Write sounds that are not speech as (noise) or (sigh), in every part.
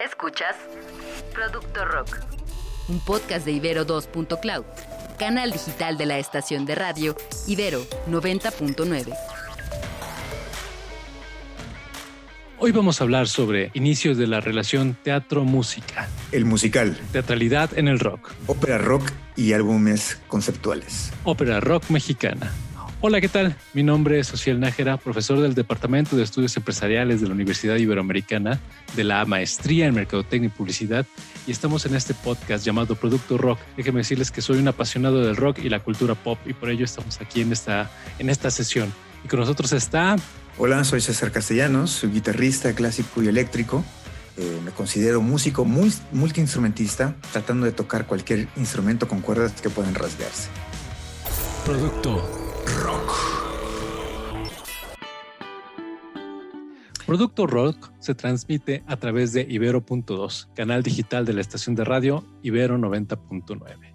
Escuchas Producto Rock, un podcast de Ibero 2.cloud, canal digital de la estación de radio Ibero 90.9. Hoy vamos a hablar sobre inicios de la relación teatro-música. El musical. Teatralidad en el rock. Ópera rock y álbumes conceptuales. Ópera rock mexicana. Hola, ¿qué tal? Mi nombre es Social Nájera, profesor del Departamento de Estudios Empresariales de la Universidad Iberoamericana, de la Maestría en Mercadotecnia y Publicidad, y estamos en este podcast llamado Producto Rock. Déjenme decirles que soy un apasionado del rock y la cultura pop, y por ello estamos aquí en esta, en esta sesión. Y con nosotros está... Hola, soy César Castellanos, soy guitarrista clásico y eléctrico. Eh, me considero músico muy multiinstrumentista, tratando de tocar cualquier instrumento con cuerdas que puedan rasgarse. Producto Rock. Producto Rock se transmite a través de Ibero.2, canal digital de la estación de radio Ibero 90.9.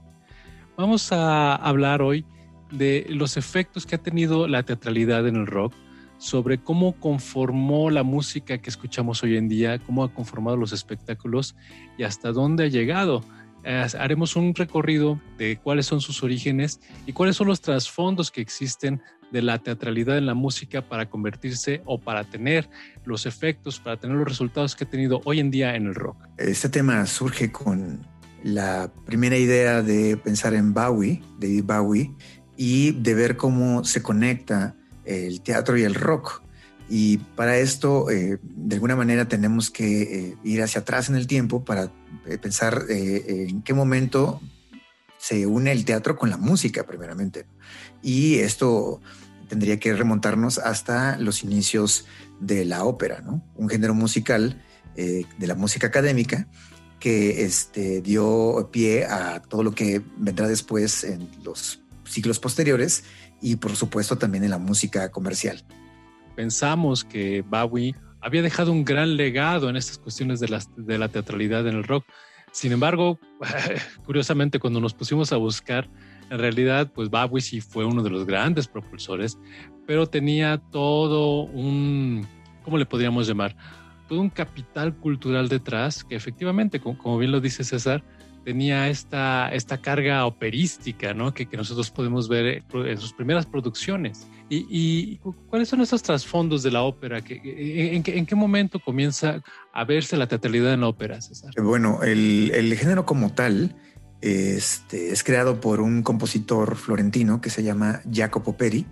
Vamos a hablar hoy de los efectos que ha tenido la teatralidad en el rock, sobre cómo conformó la música que escuchamos hoy en día, cómo ha conformado los espectáculos y hasta dónde ha llegado haremos un recorrido de cuáles son sus orígenes y cuáles son los trasfondos que existen de la teatralidad en la música para convertirse o para tener los efectos, para tener los resultados que ha tenido hoy en día en el rock. Este tema surge con la primera idea de pensar en Bowie, David Bowie, y de ver cómo se conecta el teatro y el rock. Y para esto, eh, de alguna manera, tenemos que eh, ir hacia atrás en el tiempo para eh, pensar en qué momento se une el teatro con la música, primeramente. Y esto tendría que remontarnos hasta los inicios de la ópera, ¿no? Un género musical de la música académica que este, dio pie a todo lo que vendrá después en los siglos posteriores y por supuesto también en la música comercial pensamos que Bowie había dejado un gran legado en estas cuestiones de la, de la teatralidad en el rock. Sin embargo, (laughs) curiosamente, cuando nos pusimos a buscar, en realidad, pues Bowie sí fue uno de los grandes propulsores, pero tenía todo un, ¿cómo le podríamos llamar? Todo un capital cultural detrás que efectivamente, como bien lo dice César, tenía esta, esta carga operística, ¿no? Que, nosotros podemos ver en sus primeras producciones. ¿Y, cuáles son esos trasfondos de la ópera? en, en, qué, momento comienza a verse la teatralidad en la ópera, César? Bueno, el, género como tal este, es creado por un compositor florentino que se llama Jacopo Peri,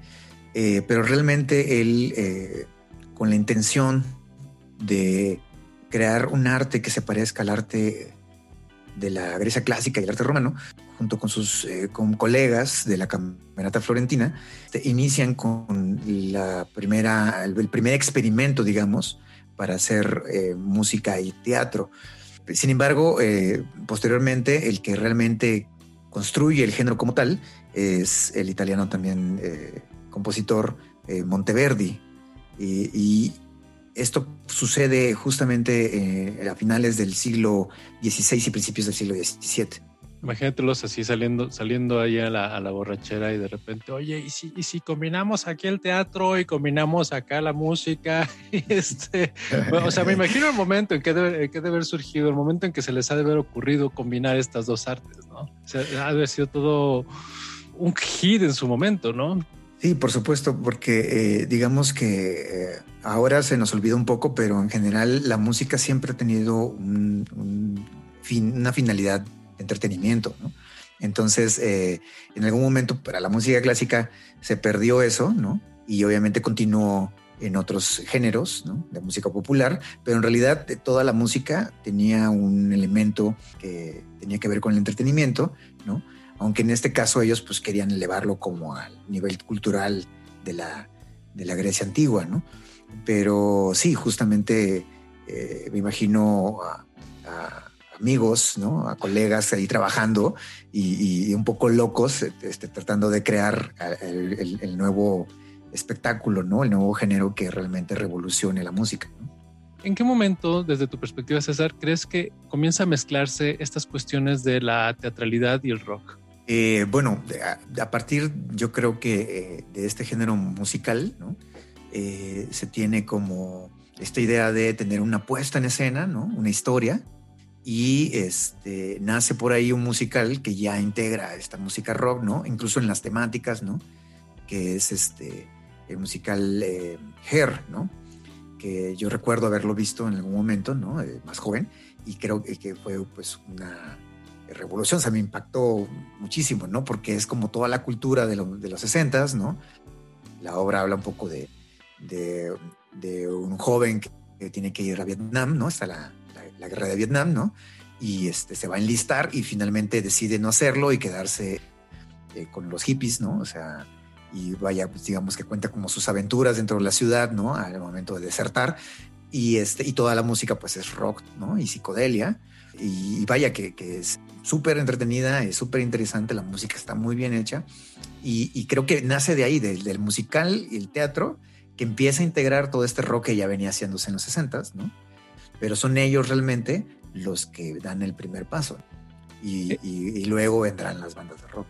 eh, pero realmente él, eh, con la intención de crear un arte que se parezca al arte de la Grecia clásica y el arte romano, junto con sus eh, con colegas de la Camerata Florentina, inician con la primera, el, primer experimento, digamos, para hacer eh, música y teatro. Sin embargo, eh, posteriormente, el que realmente construye el género como tal es el italiano también compositor Monteverdi. Y, esto sucede justamente eh, a finales del siglo XVI y principios del siglo XVII. Imagínatelos así saliendo, saliendo ahí a la, borrachera y de repente, oye, ¿y si, ¿y si combinamos aquí el teatro y combinamos acá la música? (laughs) este, o sea, me imagino el momento en que, debe, que haber surgido, el momento en que se les ha de haber ocurrido combinar estas dos artes, ¿no? O ha de haber sido todo un hit en su momento, ¿no? Sí, por supuesto, porque eh, digamos que eh, ahora se nos olvida un poco, pero en general la música siempre ha tenido un, fin, una finalidad de entretenimiento. ¿no? Entonces, eh, en algún momento para la música clásica se perdió eso, ¿no? Y obviamente continuó en otros géneros ¿no? de música popular, pero en realidad toda la música tenía un elemento que tenía que ver con el entretenimiento, ¿no? Aunque en este caso ellos pues querían elevarlo como al nivel cultural de la, de la Grecia antigua, ¿no? Pero sí, justamente eh, me imagino a, amigos, ¿no? A colegas ahí trabajando y, un poco locos, este, tratando de crear el, nuevo espectáculo, ¿no? El nuevo género que realmente revolucione la música, ¿En qué momento, desde tu perspectiva, César, crees que comienza a mezclarse estas cuestiones de la teatralidad y el rock? Eh, bueno, a, partir yo creo que eh, de este género musical, ¿no? Eh, se tiene como esta idea de tener una puesta en escena, ¿no? Una historia. Y este, nace por ahí un musical que ya integra esta música rock, ¿no? Incluso en las temáticas, ¿no? Que es este, el musical eh, Hair, ¿no? Que yo recuerdo haberlo visto en algún momento, ¿no? Eh, más joven. Y creo que fue pues una revolución, o sea, me impactó muchísimo, ¿no? Porque es como toda la cultura de, de los 60, ¿no? La obra habla un poco de, de, de un joven que, tiene que ir a Vietnam, ¿no? Está la, la, guerra de Vietnam, ¿no? Y este, se va a enlistar y finalmente decide no hacerlo y quedarse eh, con los hippies, ¿no? O sea, y vaya, pues digamos que cuenta como sus aventuras dentro de la ciudad, ¿no? Al momento de desertar. Y, este, y toda la música pues es rock, ¿no? Y psicodelia. Y, vaya que, que es súper entretenida, es súper interesante, la música está muy bien hecha. Y, y creo que nace de ahí, del, del musical y el teatro que empieza a integrar todo este rock que ya venía haciéndose en los 60, ¿no? Pero son ellos realmente los que dan el primer paso. Y, y, luego vendrán las bandas de rock.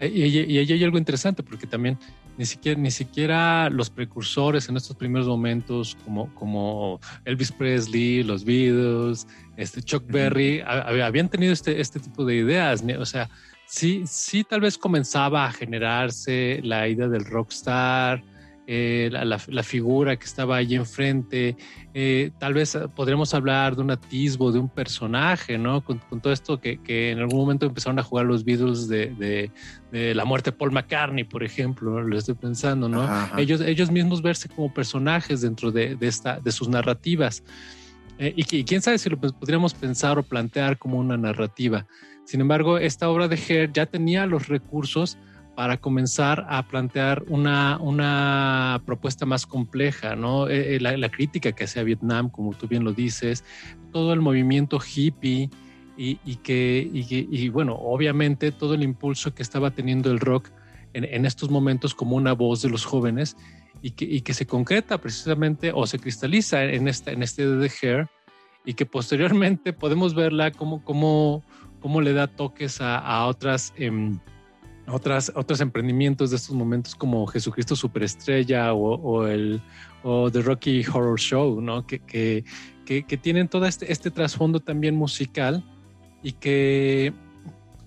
Eh, y, y, ahí hay algo interesante porque también ni siquiera, ni siquiera los precursores en estos primeros momentos, como, como Elvis Presley, los Beatles, este Chuck Berry, habían tenido este, este tipo de ideas. O sea, sí, sí, tal vez comenzaba a generarse la idea del rockstar, eh, la, figura que estaba ahí enfrente. Eh, tal vez podremos hablar de un atisbo de un personaje, ¿no? Con, todo esto que, en algún momento empezaron a jugar los Beatles de, la muerte de Paul McCartney, por ejemplo, lo estoy pensando, ¿no? Ellos, ellos mismos verse como personajes dentro de, esta, de sus narrativas. Eh, y, quién sabe si lo podríamos pensar o plantear como una narrativa. Sin embargo, esta obra de Herr ya tenía los recursos para comenzar a plantear una, una propuesta más compleja, ¿no? Eh, eh, la, crítica que hacía Vietnam, como tú bien lo dices, todo el movimiento hippie y, y que, y, bueno, obviamente todo el impulso que estaba teniendo el rock en, estos momentos como una voz de los jóvenes y que, y que se concreta precisamente o se cristaliza en, esta, en este de Hair y que posteriormente podemos verla como, como, como le da toques a, a otras... Em, otras, otros emprendimientos de estos momentos como Jesucristo Superestrella o, o el o The Rocky Horror Show, ¿no? Que, que, que, tienen todo este, este trasfondo también musical y que,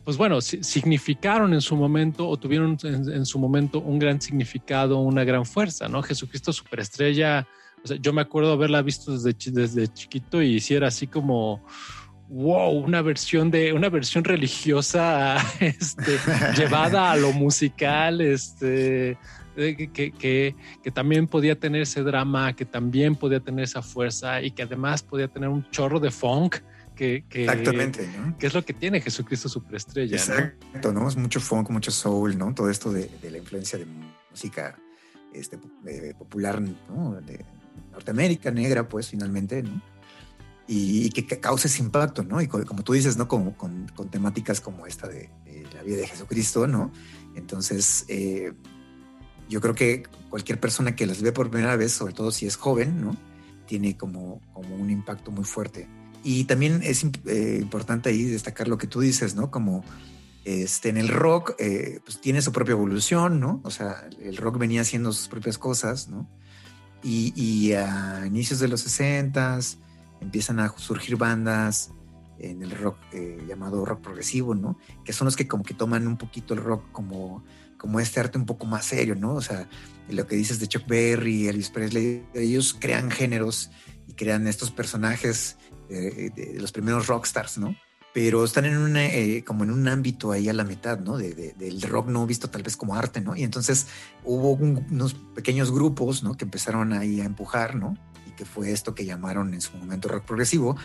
pues bueno, significaron en su momento o tuvieron en, su momento un gran significado, una gran fuerza, ¿no? Jesucristo Superestrella, o sea, yo me acuerdo haberla visto desde, desde chiquito y si era así como wow, una versión de una versión religiosa (laughs) este, llevada a lo musical, este, que, que, que, también podía tener ese drama, que también podía tener esa fuerza y que además podía tener un chorro de funk. Que, que, Exactamente, que es lo que tiene Jesucristo Superestrella. Exacto, ¿no? Es mucho funk, mucho soul, ¿no? Todo esto de, de la influencia de música este, popular, ¿no? De Norteamérica, negra, pues finalmente, ¿no? Y, que, cause ese impacto, ¿no? Y como tú dices, ¿no? Como, con, temáticas como esta de, la vida de Jesucristo, ¿no? Entonces, eh, yo creo que cualquier persona que las ve por primera vez, sobre todo si es joven, ¿no? Tiene como, como un impacto muy fuerte. Y también es eh, importante ahí destacar lo que tú dices, ¿no? Como este, en el rock, eh, pues tiene su propia evolución, ¿no? O sea, el rock venía haciendo sus propias cosas, ¿no? Y, y a inicios de los 60s, empiezan a surgir bandas en el rock eh, llamado rock progresivo, ¿no? Que son los que como que toman un poquito el rock como, como este arte un poco más serio, ¿no? O sea, lo que dices de Chuck Berry, Elvis Presley, ellos crean géneros y crean estos personajes eh, de, los primeros rockstars, ¿no? Pero están en una, eh, como en un ámbito ahí a la mitad, ¿no? De, del rock no visto tal vez como arte, ¿no? Y entonces hubo unos pequeños grupos, ¿no? Que empezaron ahí a empujar, ¿no? Que fue esto que llamaron en su momento rock progresivo,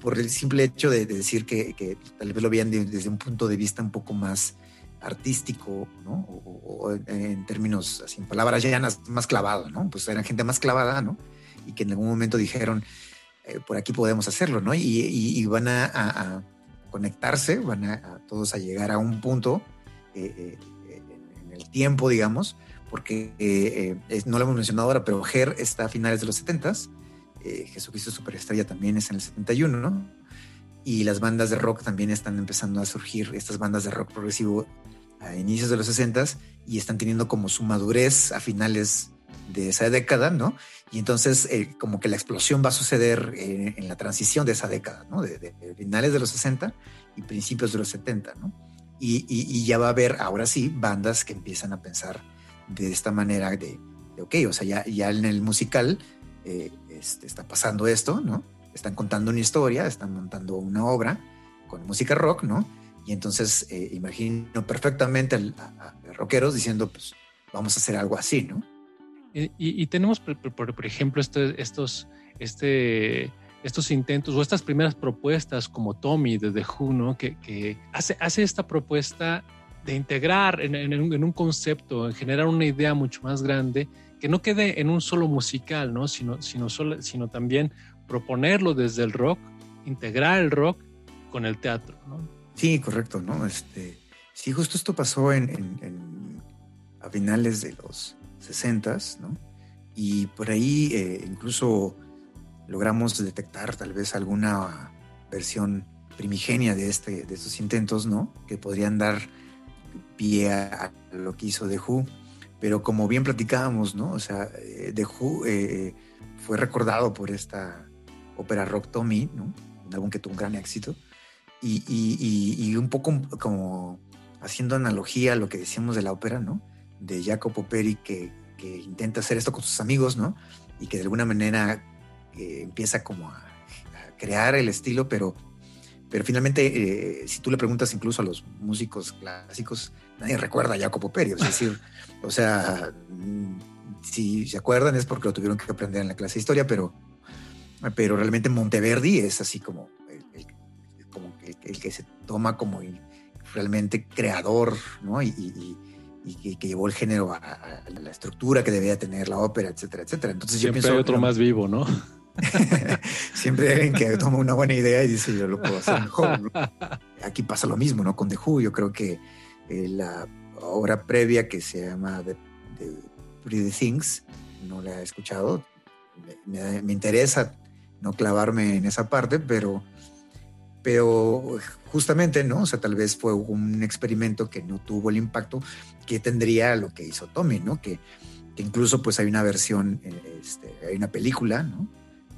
por el simple hecho de, decir que, tal vez lo veían desde un punto de vista un poco más artístico, ¿no? O, en términos, así, en palabras llanas, más clavado, ¿no? Pues eran gente más clavada, ¿no? Y que en algún momento dijeron, eh, por aquí podemos hacerlo, ¿no? Y, van a, conectarse, van a, todos a llegar a un punto eh, eh, en el tiempo, digamos, porque eh, eh, no lo hemos mencionado ahora, pero Her está a finales de los 70 eh, Jesucristo Superestrella también es en el 71, ¿no? Y las bandas de rock también están empezando a surgir, estas bandas de rock progresivo a inicios de los 60 y están teniendo como su madurez a finales de esa década, ¿no? Y entonces eh, como que la explosión va a suceder eh, en la transición de esa década, ¿no? De, finales de los 60 y principios de los 70, ¿no? Y, ya va a haber, ahora sí, bandas que empiezan a pensar de esta manera de, ok, o sea, ya, ya en el musical eh, este, está pasando esto, ¿no? Están contando una historia, están montando una obra con música rock, ¿no? Y entonces imagino perfectamente a, a, rockeros diciendo, pues vamos a hacer algo así, ¿no? Y, tenemos, por, ejemplo, este, estos, este, estos intentos o estas primeras propuestas como Tommy de The Who, que, hace, hace esta propuesta de integrar en, un, concepto, en generar una idea mucho más grande, que no quede en un solo musical, ¿no? sino, sino, solo, sino también proponerlo desde el rock, integrar el rock con el teatro. ¿no? Sí, correcto, ¿no? Este, sí, justo esto pasó en, a finales de los 60, ¿no? Y por ahí eh, incluso logramos detectar tal vez alguna versión primigenia de, este, de estos intentos, ¿no? Que podrían dar pie a lo que hizo The Who. Pero como bien platicábamos, ¿no? O sea, eh, The Who eh, fue recordado por esta ópera rock Tommy, ¿no? Un álbum que tuvo un gran éxito. Y, un poco como haciendo analogía a lo que decíamos de la ópera, ¿no? de Jacopo Peri que, intenta hacer esto con sus amigos, ¿no? Y que de alguna manera eh, empieza como a, crear el estilo, pero, pero finalmente, eh, si tú le preguntas incluso a los músicos clásicos, nadie recuerda a Jacopo Peri, es decir, (laughs) o sea, mm, si se acuerdan es porque lo tuvieron que aprender en la clase de historia, pero, pero realmente Monteverdi es así como el, como el, que se toma como realmente creador, ¿no? y y que, llevó el género a, la estructura que debía tener la ópera, etcétera, etcétera. Entonces Siempre yo pienso, hay otro más vivo, ¿no? (laughs) Siempre hay alguien que toma una buena idea y dice yo lo puedo hacer mejor. Aquí pasa lo mismo, ¿no? Con The Who, yo creo que eh, la obra previa que se llama The, Pretty Things, no la he escuchado. Me, me interesa no clavarme en esa parte, pero pero justamente, ¿no? O sea, tal vez fue un experimento que no tuvo el impacto que tendría lo que hizo Tommy, ¿no? Que, incluso pues hay una versión, este, hay una película, ¿no?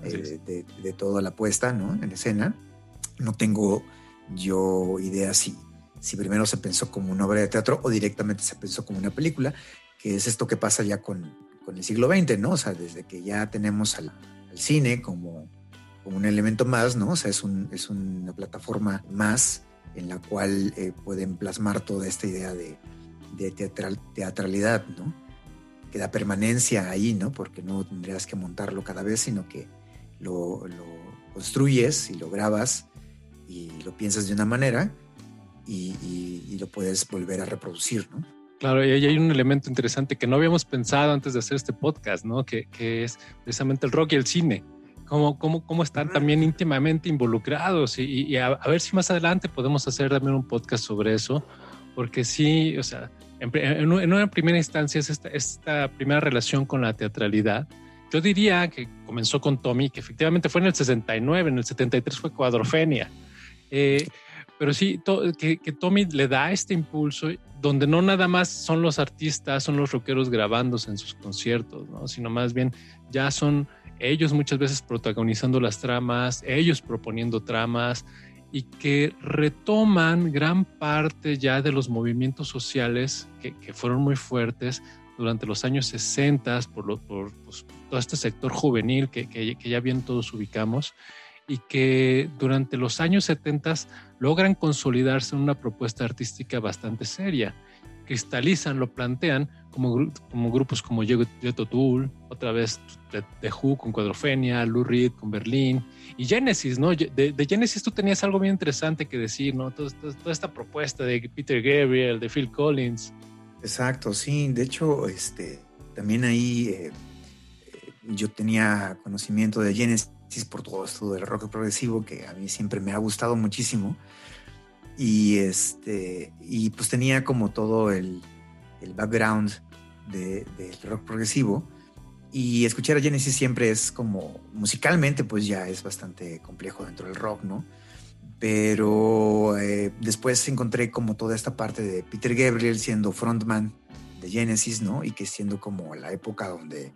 Eh, de, toda la puesta, ¿no? En escena. No tengo yo idea si, si primero se pensó como una obra de teatro o directamente se pensó como una película, que es esto que pasa ya con, el siglo XX, ¿no? O sea, desde que ya tenemos al cine como un elemento más, ¿no? O sea, es, un, es una plataforma más en la cual eh, pueden plasmar toda esta idea de, de teatral, teatralidad, ¿no? Que da permanencia ahí, ¿no? Porque no tendrías que montarlo cada vez, sino que lo, lo construyes y lo grabas y lo piensas de una manera y, y, lo puedes volver a reproducir, ¿no? Claro, y ahí hay un elemento interesante que no habíamos pensado antes de hacer este podcast, ¿no? Que, que es precisamente el rock y el cine cómo, cómo, cómo están también íntimamente involucrados y, a, ver si más adelante podemos hacer también un podcast sobre eso, porque sí, o sea, en, una primera instancia es esta, esta, primera relación con la teatralidad. Yo diría que comenzó con Tommy, que efectivamente fue en el 69, en el 73 fue Cuadrofenia. Eh, pero sí, que, Tommy le da este impulso donde no nada más son los artistas, son los rockeros grabándose en sus conciertos, ¿no? sino más bien ya son ellos muchas veces protagonizando las tramas, ellos proponiendo tramas y que retoman gran parte ya de los movimientos sociales que, fueron muy fuertes durante los años 60 por, por pues, todo este sector juvenil que, que, ya bien todos ubicamos y que durante los años 70 logran consolidarse en una propuesta artística bastante seria cristalizan, lo plantean como, como grupos como Jethro Tull, otra vez The, Who con Cuadrofenia, Lou Reed con Berlín y Genesis, ¿no? De, Genesis tú tenías algo bien interesante que decir, ¿no? Toda, esta propuesta de Peter Gabriel, de Phil Collins. Exacto, sí. De hecho, este, también ahí eh, eh, yo tenía conocimiento de Genesis por todo esto del rock progresivo que a mí siempre me ha gustado muchísimo. Y, este, y pues tenía como todo el, el background del de, rock progresivo. Y escuchar a Genesis siempre es como, musicalmente pues ya es bastante complejo dentro del rock, ¿no? Pero eh, después encontré como toda esta parte de Peter Gabriel siendo frontman de Genesis, ¿no? Y que siendo como la época donde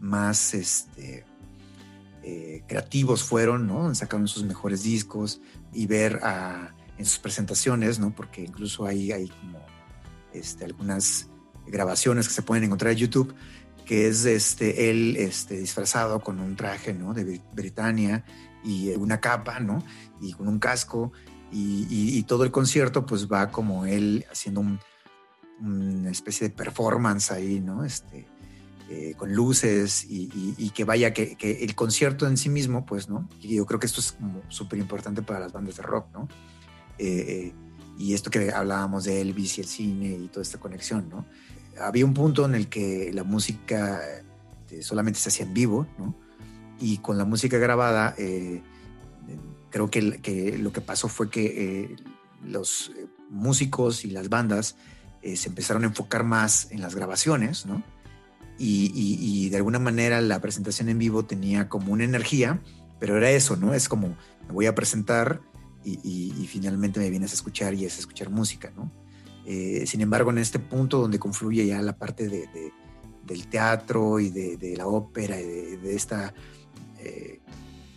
más este, eh, creativos fueron, ¿no? Sacaron sus mejores discos y ver en sus presentaciones, ¿no? Porque incluso hay, hay como este, algunas grabaciones que se pueden encontrar en YouTube, que es este, él este, disfrazado con un traje, ¿no? De Britannia y una capa, ¿no? Y con un casco y, todo el concierto pues va como él haciendo una especie de performance ahí, ¿no? Este, eh, con luces y, que vaya, que, el concierto en sí mismo, pues, ¿no? Y yo creo que esto es súper importante para las bandas de rock, ¿no? Eh, eh, y esto que hablábamos de Elvis y el cine y toda esta conexión, ¿no? Había un punto en el que la música solamente se hacía en vivo, ¿no? Y con la música grabada, creo que, lo que pasó fue que eh, los eh, músicos y las bandas eh, se empezaron a enfocar más en las grabaciones, ¿no? Y, de alguna manera la presentación en vivo tenía como una energía, pero era eso, ¿no? Es como me voy a presentar y, finalmente me vienes a escuchar y es escuchar música, ¿no? sin embargo, en este punto donde confluye ya la parte de, del teatro y de, la ópera y de, esta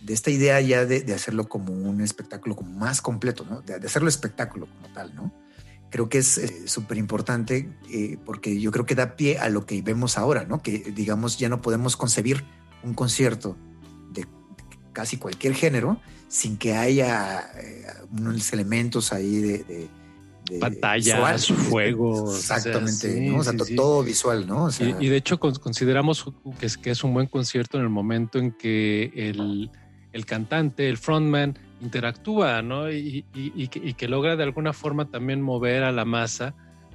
de esta idea ya de, hacerlo como un espectáculo más completo, ¿no? de, hacerlo espectáculo como tal, ¿no? Creo que es eh, súper importante eh, porque yo creo que da pie a lo que vemos ahora, ¿no? Que digamos ya no podemos concebir un concierto de casi cualquier género sin que haya eh, unos elementos ahí de, pantallas, fuego. Exactamente, o sea, todo visual, ¿no? y, de hecho consideramos que es, que es un buen concierto en el momento en que el, el cantante, el frontman, interactúa, ¿no? Y, que, logra de alguna forma también mover a la masa.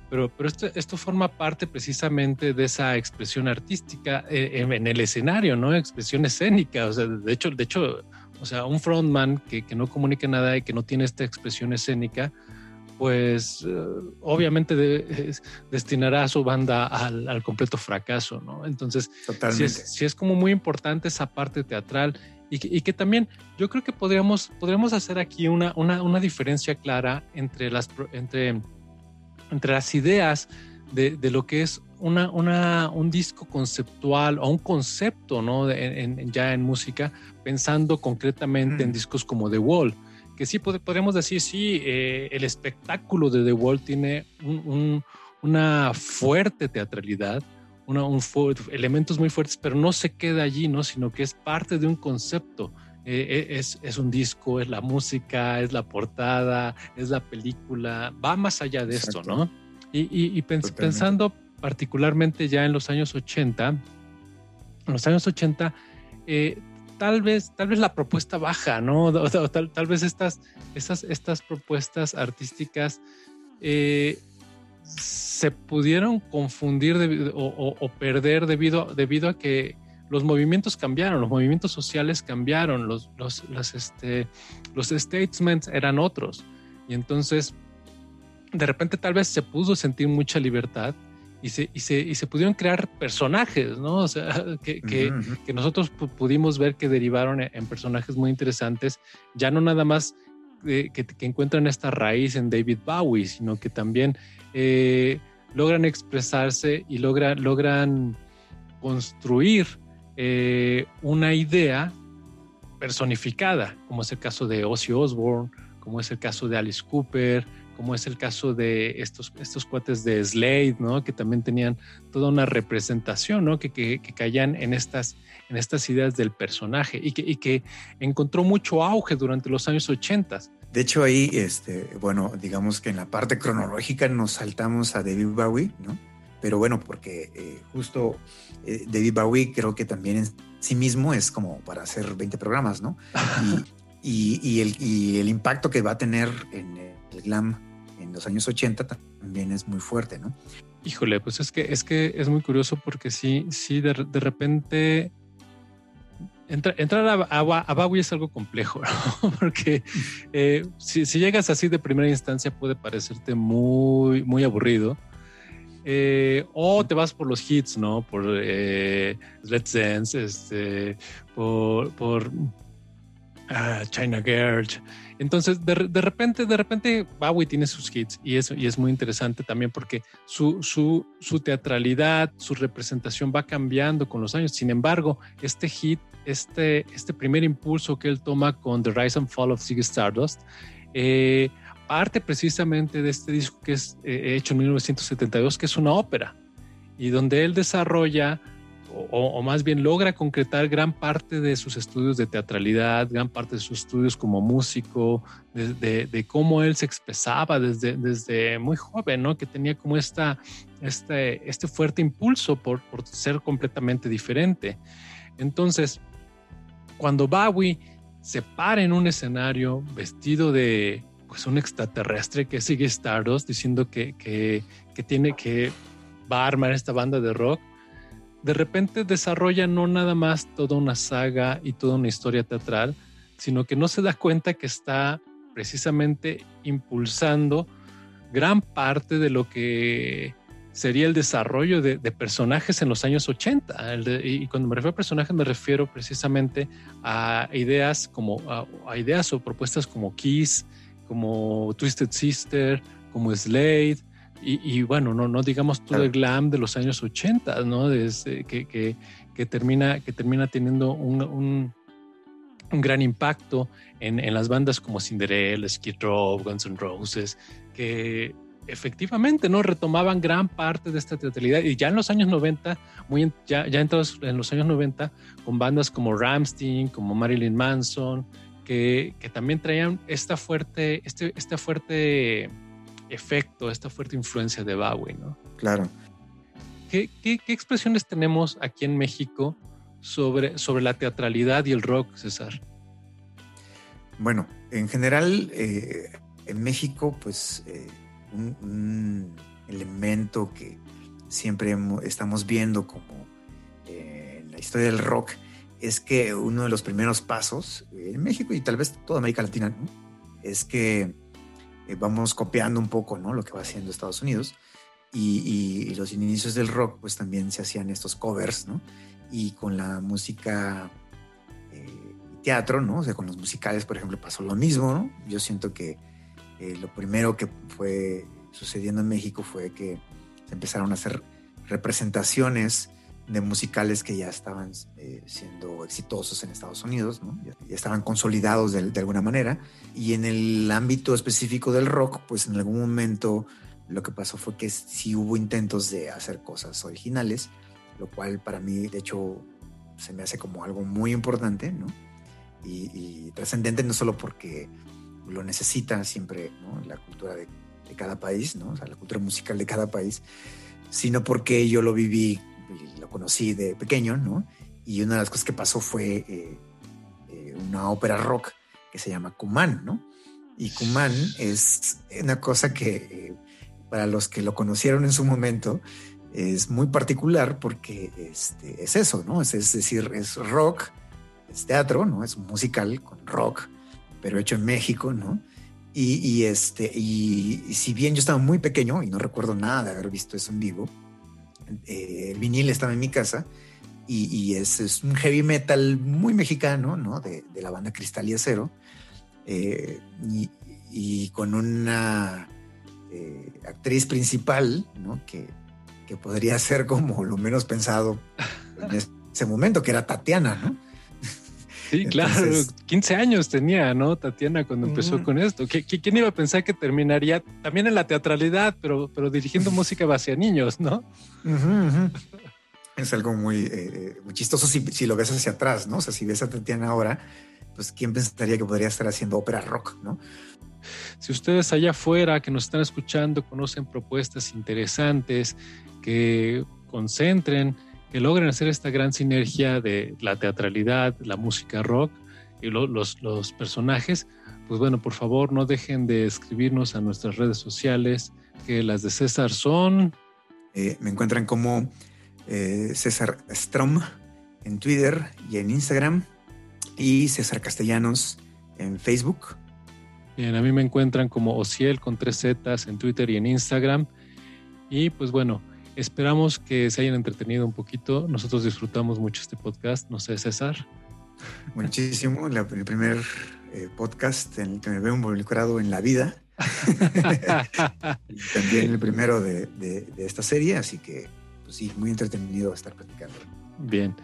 Pero, pero esto, esto forma parte precisamente de esa expresión artística eh, en, el escenario, ¿no? Expresión escénica. O sea, de hecho, de hecho o sea, un frontman que, que no comunica nada y que no tiene esta expresión escénica, pues eh, obviamente destinará a su banda al, completo fracaso, ¿no? Entonces, si es, es, como muy importante esa parte teatral y que, también yo creo que podríamos, podríamos hacer aquí una, una, una diferencia clara entre las, entre, entre las ideas de, de lo que es una, una, un disco conceptual o un concepto ¿no? en, ya en música, pensando concretamente en discos como The Wall, que sí podríamos decir, sí, eh, el espectáculo de The Wall tiene un, una fuerte teatralidad, un elementos muy fuertes, pero no se queda allí, ¿no? Sino que es parte de un concepto. Eh, eh, es, es, un disco, es la música, es la portada, es la película, va más allá de esto, ¿no? Y, y, pensando particularmente ya en los años 80, en los años 80, eh, tal vez, tal vez la propuesta baja, ¿no? (laughs) tal, tal, vez estas, estas, estas propuestas artísticas se pudieron confundir o, perder debido, debido a que los movimientos cambiaron, los movimientos sociales cambiaron, los, los, este, los statements eran otros. Y entonces, de repente tal vez se pudo sentir mucha libertad y se, y se, y se pudieron crear personajes, ¿no? O sea, (laughs) que, que, que nosotros pudimos ver que derivaron en personajes muy interesantes, ya no nada más que, que, encuentran esta raíz en David Bowie, sino que también eh, logran expresarse y logran construir eh, una idea personificada, como es el caso de Ozzy Osbourne, como es el caso de Alice Cooper, como es el caso de estos, estos cuates de Slade, ¿no? que también tenían toda una representación, ¿no? que, que, caían en estas, en estas ideas del personaje y que, y que encontró mucho auge durante los años 80. De hecho, ahí, este, bueno, digamos que en la parte cronológica nos saltamos a David Bowie, ¿no? Pero bueno, porque eh, justo eh, David Bowie creo que también en sí mismo es como para hacer 20 programas, ¿no? (laughs) Y, el, impacto que va a tener en el en los años 80 también es muy fuerte, ¿no? Híjole, pues es que es que es muy curioso porque sí, sí, de, de repente entrar a, a, es algo complejo, (laughs) porque eh, si, llegas así de primera instancia puede parecerte muy, muy aburrido. Eh, o te vas por los hits, ¿no? Por eh, Let's Dance, este, por, por Ah, China Girl. Entonces, de, repente, de repente, Bowie tiene sus hits y eso y es muy interesante también porque su, su, su, teatralidad, su representación va cambiando con los años. Sin embargo, este hit, este, este primer impulso que él toma con The Rise and Fall of Ziggy Stardust, eh, parte precisamente de este disco que es eh, hecho en 1972, que es una ópera, y donde él desarrolla o, más bien logra concretar gran parte de sus estudios de teatralidad, gran parte de sus estudios como músico, de, cómo él se expresaba desde, desde muy joven, ¿no? que tenía como esta, este, este fuerte impulso por, por ser completamente diferente. Entonces, cuando Bowie se para en un escenario vestido de pues, un extraterrestre que sigue Stardust diciendo que, que, que tiene que va a armar esta banda de rock, de repente desarrolla no nada más toda una saga y toda una historia teatral, sino que no se da cuenta que está precisamente impulsando gran parte de lo que sería el desarrollo de, personajes en los años 80. y cuando me refiero a personajes me refiero precisamente a ideas como a ideas o propuestas como Kiss, como Twisted Sister, como Slade, y, bueno, no, no digamos todo el glam de los años 80, ¿no? Desde que, que, que, termina, que termina teniendo un, un, un gran impacto en, en, las bandas como Cinderella, Skid Row, Guns N' Roses, que efectivamente no retomaban gran parte de esta teatralidad. Y ya en los años 90, muy ya, ya entonces en los años 90, con bandas como Ramstein, como Marilyn Manson, que, que también traían esta fuerte, este, esta fuerte efecto, esta fuerte influencia de Bowie, ¿no? Claro. ¿Qué, expresiones tenemos aquí en México sobre, sobre la teatralidad y el rock, César? Bueno, en general, eh, en México, pues eh, un, elemento que siempre estamos viendo como eh, en la historia del rock es que uno de los primeros pasos en México y tal vez toda América Latina es que eh, vamos copiando un poco ¿no? lo que va haciendo Estados Unidos. Y, los inicios del rock, pues también se hacían estos covers, ¿no? Y con la música eh, teatro, ¿no? O sea, con los musicales, por ejemplo, pasó lo mismo. Yo siento que eh, lo primero que fue sucediendo en México fue que empezaron a hacer representaciones de musicales que ya estaban eh, siendo exitosos en Estados Unidos, ¿no? ya, estaban consolidados de, de, alguna manera. Y en el ámbito específico del rock, pues en algún momento lo que pasó fue que sí hubo intentos de hacer cosas originales, lo cual para mí, de hecho, se me hace como algo muy importante, ¿no? Y, y trascendente no solo porque lo necesita siempre, ¿no? La cultura de, de cada país, ¿no? O sea, la cultura musical de cada país, sino porque yo lo viví lo conocí de pequeño, ¿no? Y una de las cosas que pasó fue eh, eh, una ópera rock que se llama Cumán, ¿no? Y Cumán es una cosa que eh, para los que lo conocieron en su momento es muy particular porque este, es eso, ¿no? Es, decir, es rock, es teatro, ¿no? Es musical con rock, pero hecho en México, ¿no? Y, este, y, y si bien yo estaba muy pequeño y no recuerdo nada de haber visto eso en vivo, eh, el vinil estaba en mi casa y, es, un heavy metal muy mexicano, ¿no? De, la banda Cristal y Acero. Eh, y, con una eh, actriz principal, ¿no? Que, que, podría ser como lo menos pensado en (laughs) ese momento, que era Tatiana, ¿no? Sí, claro, 15 años tenía, ¿no? Tatiana cuando empezó con esto. ¿Quién iba a pensar que terminaría también en la teatralidad, pero, pero dirigiendo música hacia niños, ¿no? Es algo muy, eh, muy chistoso si, si, lo ves hacia atrás, ¿no? O sea, si ves a Tatiana ahora, pues quién pensaría que podría estar haciendo ópera rock, ¿no? Si ustedes allá afuera que nos están escuchando conocen propuestas interesantes que concentren que logren hacer esta gran sinergia de la teatralidad, la música rock y los, los, personajes, pues bueno, por favor no dejen de escribirnos a nuestras redes sociales, que las de César son... Eh, me encuentran como eh, César Strom en Twitter y en Instagram y César Castellanos en Facebook. Bien, a mí me encuentran como Ociel con tres Zetas en Twitter y en Instagram. Y pues bueno, Esperamos que se hayan entretenido un poquito. Nosotros disfrutamos mucho este podcast. No sé, César. muchísimo. el primer eh, podcast en el que me veo involucrado en la vida. (laughs) también el primero de, esta serie, así que pues sí, muy entretenido estar platicando. Bien.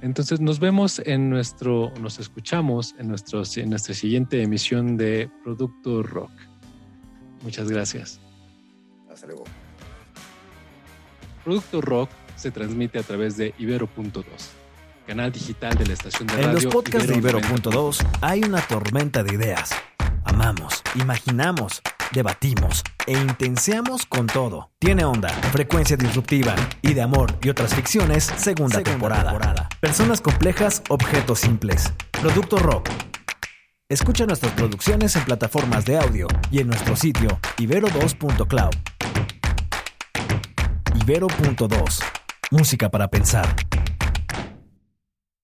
Entonces nos vemos en nuestro, nos escuchamos en, nuestro, en nuestra siguiente emisión de Producto Rock. Muchas gracias. Hasta luego. Producto Rock se transmite a través de Ibero.2, canal digital de la estación de radio. En los podcasts de Ibero.2 hay una tormenta de ideas. Amamos, imaginamos, debatimos e intenseamos con todo. Tiene onda, frecuencia disruptiva y de amor y otras ficciones, segunda, temporada. Personas complejas, objetos simples. Producto Rock. Escucha nuestras producciones en plataformas de audio y en nuestro sitio ibero2.cloud. Ibero.2. Música para pensar.